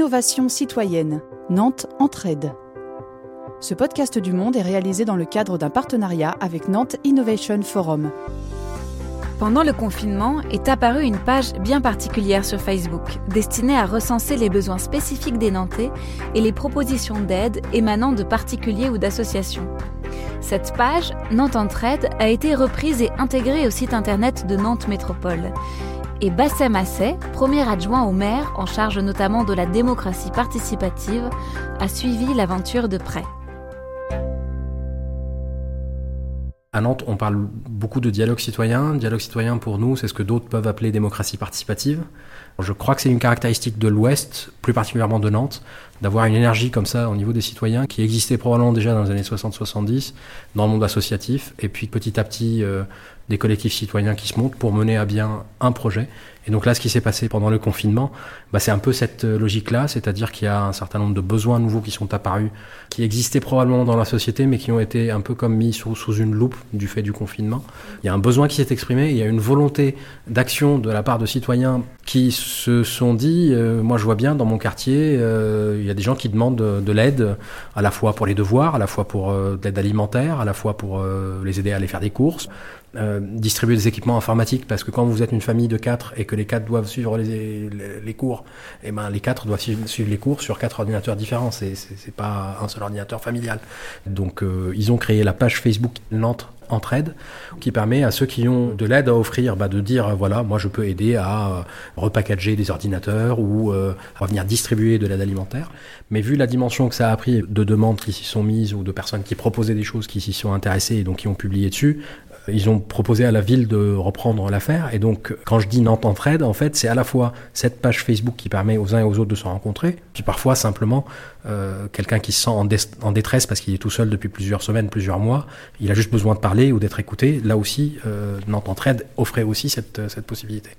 Innovation citoyenne, Nantes Entraide. Ce podcast du Monde est réalisé dans le cadre d'un partenariat avec Nantes Innovation Forum. Pendant le confinement est apparue une page bien particulière sur Facebook, destinée à recenser les besoins spécifiques des Nantais et les propositions d'aide émanant de particuliers ou d'associations. Cette page, Nantes Entraide, a été reprise et intégrée au site internet de Nantes Métropole. Et Bassem Assay, premier adjoint au maire en charge notamment de la démocratie participative, a suivi l'aventure de près. À Nantes, on parle beaucoup de dialogue citoyen. Dialogue citoyen, pour nous, c'est ce que d'autres peuvent appeler démocratie participative. Je crois que c'est une caractéristique de l'Ouest, plus particulièrement de Nantes, d'avoir une énergie comme ça au niveau des citoyens qui existait probablement déjà dans les années 60-70 dans le monde associatif, et puis petit à petit euh, des collectifs citoyens qui se montent pour mener à bien un projet. Et donc là, ce qui s'est passé pendant le confinement, bah, c'est un peu cette euh, logique-là, c'est-à-dire qu'il y a un certain nombre de besoins nouveaux qui sont apparus, qui existaient probablement dans la société, mais qui ont été un peu comme mis sous, une loupe du fait du confinement. Il y a un besoin qui s'est exprimé, il y a une volonté d'action de la part de citoyens qui se sont dit, euh, moi je vois bien dans mon quartier, euh, il y a des gens qui demandent de, de l'aide, à la fois pour les devoirs, à la fois pour euh, de l'aide alimentaire, à la fois pour euh, les aider à aller faire des courses, euh, distribuer des équipements informatiques, parce que quand vous êtes une famille de quatre et que les quatre doivent suivre les, cours, et eh ben les quatre doivent suivre, les cours sur quatre ordinateurs différents, c'est c'est pas un seul ordinateur familial. Donc euh, ils ont créé la page Facebook Nantes entraide qui permet à ceux qui ont de l'aide à offrir bah, de dire voilà moi je peux aider à euh, repackager des ordinateurs ou euh, à venir distribuer de l'aide alimentaire mais vu la dimension que ça a pris de demandes qui s'y sont mises ou de personnes qui proposaient des choses qui s'y sont intéressées et donc qui ont publié dessus euh, ils ont proposé à la ville de reprendre l'affaire. Et donc, quand je dis Nantes Entraide, en fait, c'est à la fois cette page Facebook qui permet aux uns et aux autres de se rencontrer, puis parfois simplement euh, quelqu'un qui se sent en, détresse parce qu'il est tout seul depuis plusieurs semaines, plusieurs mois, il a juste besoin de parler ou d'être écouté. Là aussi, euh, Nantes Entraide offrait aussi cette, cette possibilité.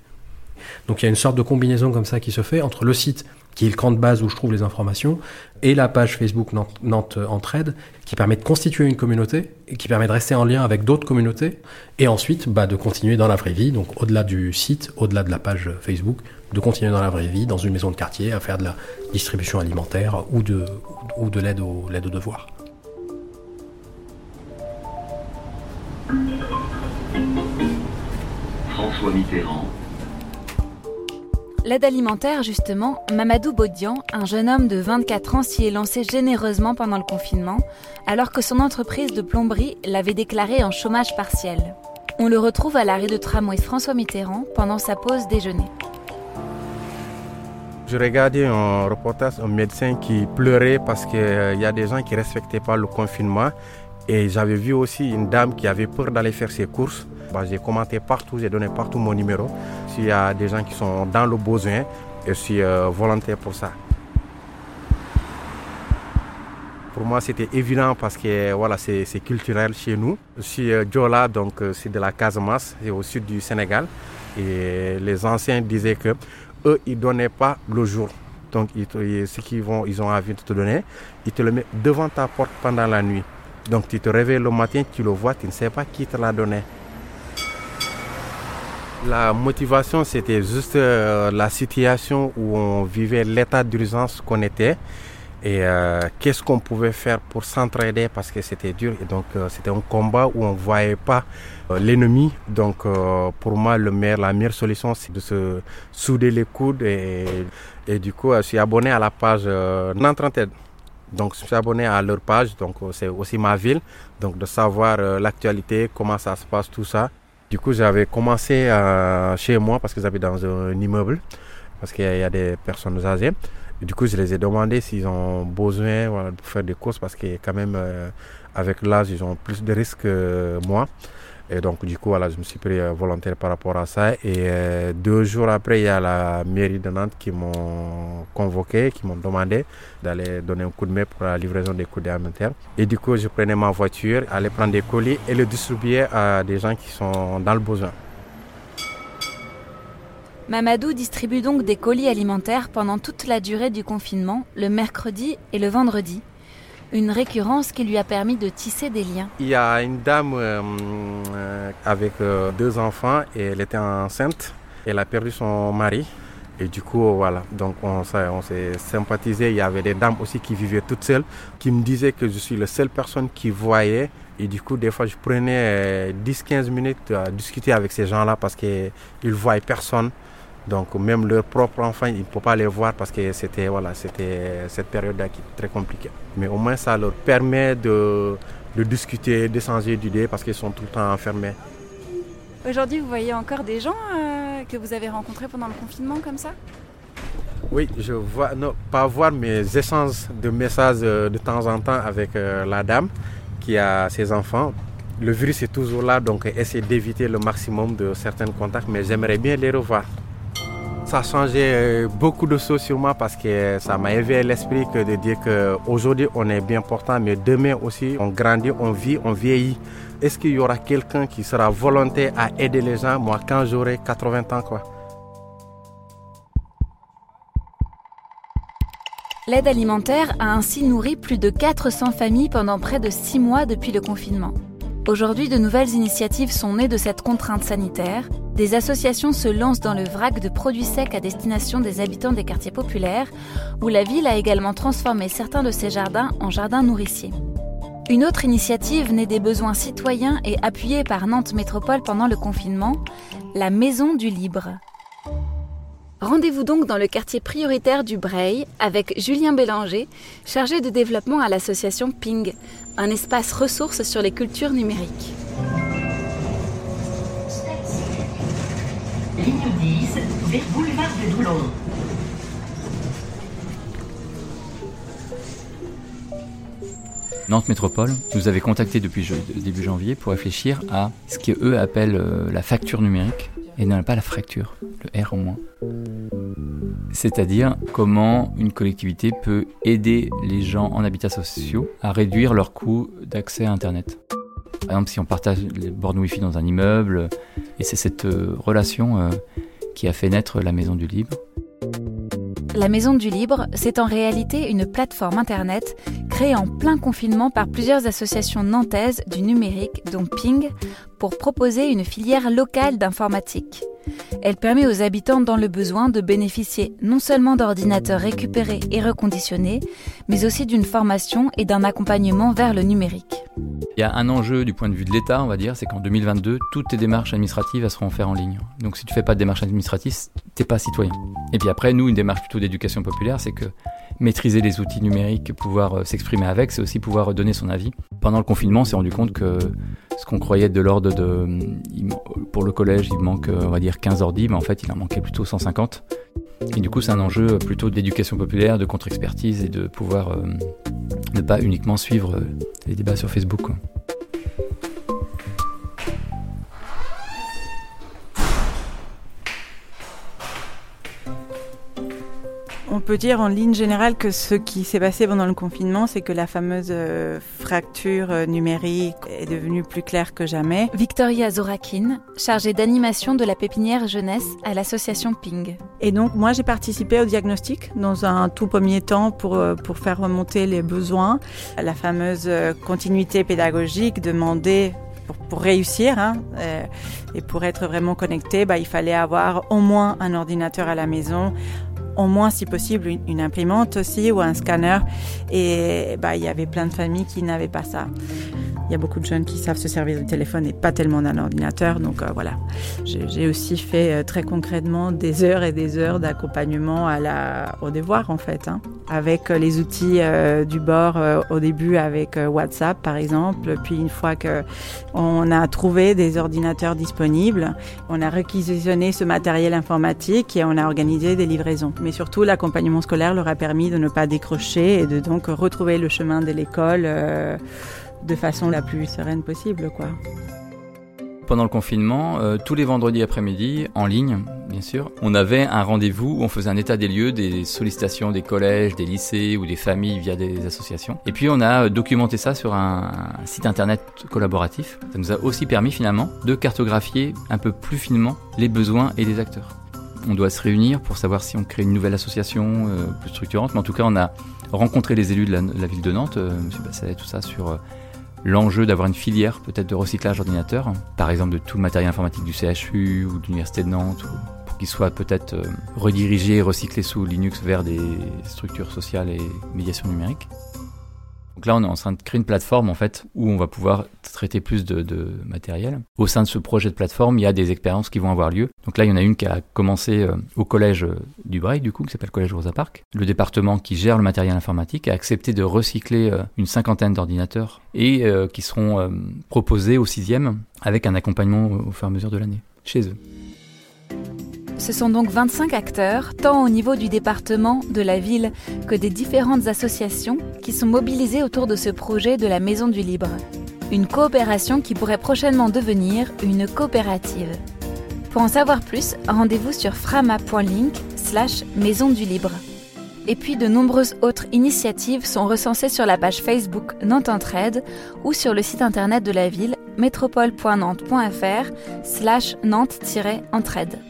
Donc il y a une sorte de combinaison comme ça qui se fait entre le site qui est le camp de base où je trouve les informations, et la page Facebook Nantes, Nantes Entraide, qui permet de constituer une communauté, et qui permet de rester en lien avec d'autres communautés, et ensuite bah, de continuer dans la vraie vie, donc au-delà du site, au-delà de la page Facebook, de continuer dans la vraie vie, dans une maison de quartier, à faire de la distribution alimentaire ou de, l'aide aux, l'aide devoirs. François Mitterrand. L'aide alimentaire, justement, Mamadou Bodian, un jeune homme de 24 ans, s'y est lancé généreusement pendant le confinement, alors que son entreprise de plomberie l'avait déclaré en chômage partiel. On le retrouve à l'arrêt de tramway François Mitterrand pendant sa pause déjeuner. Je regardais un reportage, un médecin qui pleurait parce qu'il y a des gens qui ne respectaient pas le confinement. Et j'avais vu aussi une dame qui avait peur d'aller faire ses courses. Bah, j'ai commenté partout, j'ai donné partout mon numéro. S'il y a des gens qui sont dans le besoin, je suis euh, volontaire pour ça. Pour moi, c'était évident parce que voilà, c'est culturel chez nous. Je suis euh, Djola, donc euh, c'est de la Casamance, c'est au sud du Sénégal. Et les anciens disaient que eux, ils donnaient pas le jour. Donc, ils, ce qu'ils vont, ils ont envie de te donner, ils te le mettent devant ta porte pendant la nuit. Donc, tu te réveilles le matin, tu le vois, tu ne sais pas qui te l'a donné. La motivation, c'était juste euh, la situation où on vivait l'état d'urgence qu'on était et euh, qu'est-ce qu'on pouvait faire pour s'entraider? Parce que c'était dur et donc euh, c'était un combat où on voyait pas l'ennemi donc pour moi la meilleure solution c'est de se souder les coudes et, du coup je suis abonné à la page Nantes. Donc abonné à leur page donc c'est aussi ma ville donc de savoir l'actualité comment ça se passe tout ça du coup, j'avais commencé euh, chez moi parce que j'habite dans un immeuble, parce qu'il y, a des personnes âgées. Du coup, je les ai demandé s'ils ont besoin voilà, pour faire des courses parce que quand même, euh, avec l'âge, ils ont plus de risques que moi. Et donc, du coup, je me suis pris euh, volontaire par rapport à ça. Et euh, deux jours après, il y a la mairie de Nantes qui m'ont convoqué, qui m'ont demandé d'aller donner un coup de main pour la livraison des colis alimentaires. Et du coup, je prenais ma voiture, aller prendre des colis et le distribuer à des gens qui sont dans le besoin. Mamadou distribue donc des colis alimentaires pendant toute la durée du confinement, le mercredi et le vendredi une récurrence qui lui a permis de tisser des liens. Il y a une dame euh, avec euh, deux enfants et elle était enceinte. Elle a perdu son mari Et du coup, voilà, donc on, s'est sympathisé. Il y avait des dames aussi qui vivaient toutes seules, qui me disaient que je suis la seule personne qui voyait. Et du coup, des fois, je prenais 10-15 minutes à discuter avec ces gens-là parce qu'ils ne voient personne. Donc même leurs propres enfants, ils ne peuvent pas les voir parce que c'était voilà, c'était cette période-là qui est très compliquée. Mais au moins ça leur permet de, de discuter, d'échanger d'idées parce qu'ils sont tout le temps enfermés. Aujourd'hui, vous voyez encore des gens euh, que vous avez rencontrés pendant le confinement comme ça? Oui, je vois, non, pas voir, mais j'échange de messages euh, de temps en temps avec euh, la dame qui a ses enfants. Le virus est toujours là, donc essayer d'éviter le maximum de certains contacts, mais j'aimerais bien les revoir ça a changé euh, beaucoup de choses sur moi parce que ça m'a éveillé l'esprit que de dire qu'aujourd'hui on est bien portant, mais demain aussi on grandit, on vit, on vieillit. Est-ce qu'il y aura quelqu'un qui sera volontaire à aider les gens, moi quand j'aurai 80 ans quoi L'aide alimentaire a ainsi nourri plus de 400 familles pendant près de 6 mois depuis le confinement. Aujourd'hui, de nouvelles initiatives sont nées de cette contrainte sanitaire. Des associations se lancent dans le vrac de produits secs à destination des habitants des quartiers populaires, où la ville a également transformé certains de ses jardins en jardins nourriciers. Une autre initiative née des besoins citoyens et appuyée par Nantes Métropole pendant le confinement, la Maison du Libre. Rendez-vous donc dans le quartier prioritaire du Breil avec Julien Bélanger, chargé de développement à l'association Ping, un espace ressource sur les cultures numériques. Ligne 10 vers boulevard de Doulon. Nantes Métropole nous avait contacté depuis début janvier pour réfléchir à ce qu'eux appellent euh, la facture numérique et non pas la fracture, le R en moins. C'est-à-dire comment une collectivité peut aider les gens en habitat sociaux à réduire leur coût d'accès à Internet. Par exemple, si on partage les bornes Wi-Fi dans un immeuble, et c'est cette euh, relation euh, qui a fait naître la Maison du Libre. La Maison du Libre, c'est en réalité une plateforme Internet créée en plein confinement par plusieurs associations nantaises du numérique, dont Ping, pour proposer une filière locale d'informatique. Elle permet aux habitants dans le besoin de bénéficier non seulement d'ordinateurs récupérés et reconditionnés, mais aussi d'une formation et d'un accompagnement vers le numérique. Il y a un enjeu du point de vue de l'État, on va dire, c'est qu'en 2022, toutes tes démarches administratives seront faites en ligne. Donc si tu fais pas de démarches administratives, t'es pas citoyen. Et puis après, nous, une démarche plutôt d'éducation populaire, c'est que maîtriser les outils numériques, pouvoir euh, s'exprimer avec, c'est aussi pouvoir donner son avis. Pendant le confinement, on s'est rendu compte que ce qu'on croyait de l'ordre de... Pour le collège, il manque, on va dire, 15 ordi, mais en fait, il en manquait plutôt 150. Et du coup, c'est un enjeu plutôt d'éducation populaire, de contre-expertise et de pouvoir euh, ne pas uniquement suivre euh, les débats sur Facebook. Peut dire en ligne générale que ce qui s'est passé pendant le confinement, c'est que la fameuse euh, fracture euh, numérique est devenue plus claire que jamais. Victoria Zorakin, chargée d'animation de la pépinière jeunesse à l'association Ping. Et donc moi j'ai participé au diagnostic dans un tout premier temps pour, euh, pour faire remonter les besoins. La fameuse continuité pédagogique demandée pour, réussir hein, et pour être vraiment connecté, bah, il fallait avoir au moins un ordinateur à la maison, au moins si possible une, imprimante aussi ou un scanner. Et bah, il y avait plein de familles qui n'avaient pas ça. Il y a beaucoup de jeunes qui savent se servir du téléphone et pas tellement d'un ordinateur. Donc euh, voilà, j'ai aussi fait euh, très concrètement des heures et des heures d'accompagnement au devoir en fait, hein. avec euh, les outils du bord au début avec WhatsApp par exemple. Puis une fois que on a trouvé des ordinateurs disponibles, on a réquisitionné ce matériel informatique et on a organisé des livraisons. Mais surtout, l'accompagnement scolaire leur a permis de ne pas décrocher et de donc retrouver le chemin de l'école de façon la plus sereine possible, quoi. Pendant le confinement, euh, tous les vendredis après-midi, en ligne, bien sûr, on avait un rendez-vous où on faisait un état des lieux des sollicitations des collèges, des lycées ou des familles via des associations. Et puis on a documenté ça sur un, site internet collaboratif. Ça nous a aussi permis finalement de cartographier un peu plus finement les besoins et les acteurs. On doit se réunir pour savoir si on crée une nouvelle association euh, plus structurante. Mais en tout cas, on a rencontré les élus de la, ville de Nantes, euh, M. Basset, tout ça, sur l'enjeu d'avoir une filière peut-être de recyclage d'ordinateurs, par exemple de tout le matériel informatique du CHU ou de l'Université de Nantes, pour qu'ils soient peut-être euh, redirigés et recyclés sous Linux vers des structures sociales et médiation numérique. Donc là, on est en train de créer une plateforme en fait où on va pouvoir traiter plus de, matériel. Au sein de ce projet de plateforme, il y a des expériences qui vont avoir lieu. Donc là, il y en a une qui a commencé euh, au collège du Braille, du coup, qui s'appelle Collège Rosa Park. Le département qui gère le matériel informatique a accepté de recycler euh, une cinquantaine d'ordinateurs et euh, qui seront proposés au sixième avec un accompagnement au fur et à mesure de l'année chez eux. Ce sont donc 25 acteurs, tant au niveau du département, de la ville, que des différentes associations qui sont mobilisées autour de ce projet de la Maison du Libre. Une coopération qui pourrait prochainement devenir une coopérative. Pour en savoir plus, rendez-vous sur frama.link slash Maison du Libre. Et puis de nombreuses autres initiatives sont recensées sur la page Facebook Nantes Entraide ou sur le site internet de la ville métropole.nantes.fr slash Nantes-entraide.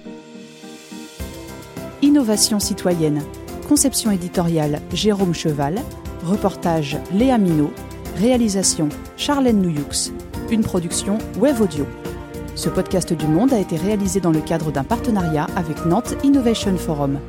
Innovation citoyenne. Conception éditoriale Jérôme Cheval. Reportage Léa Minot. Réalisation Charlène Nouyux. Une production Web Audio. Ce podcast du Monde a été réalisé dans le cadre d'un partenariat avec Nantes Innovation Forum.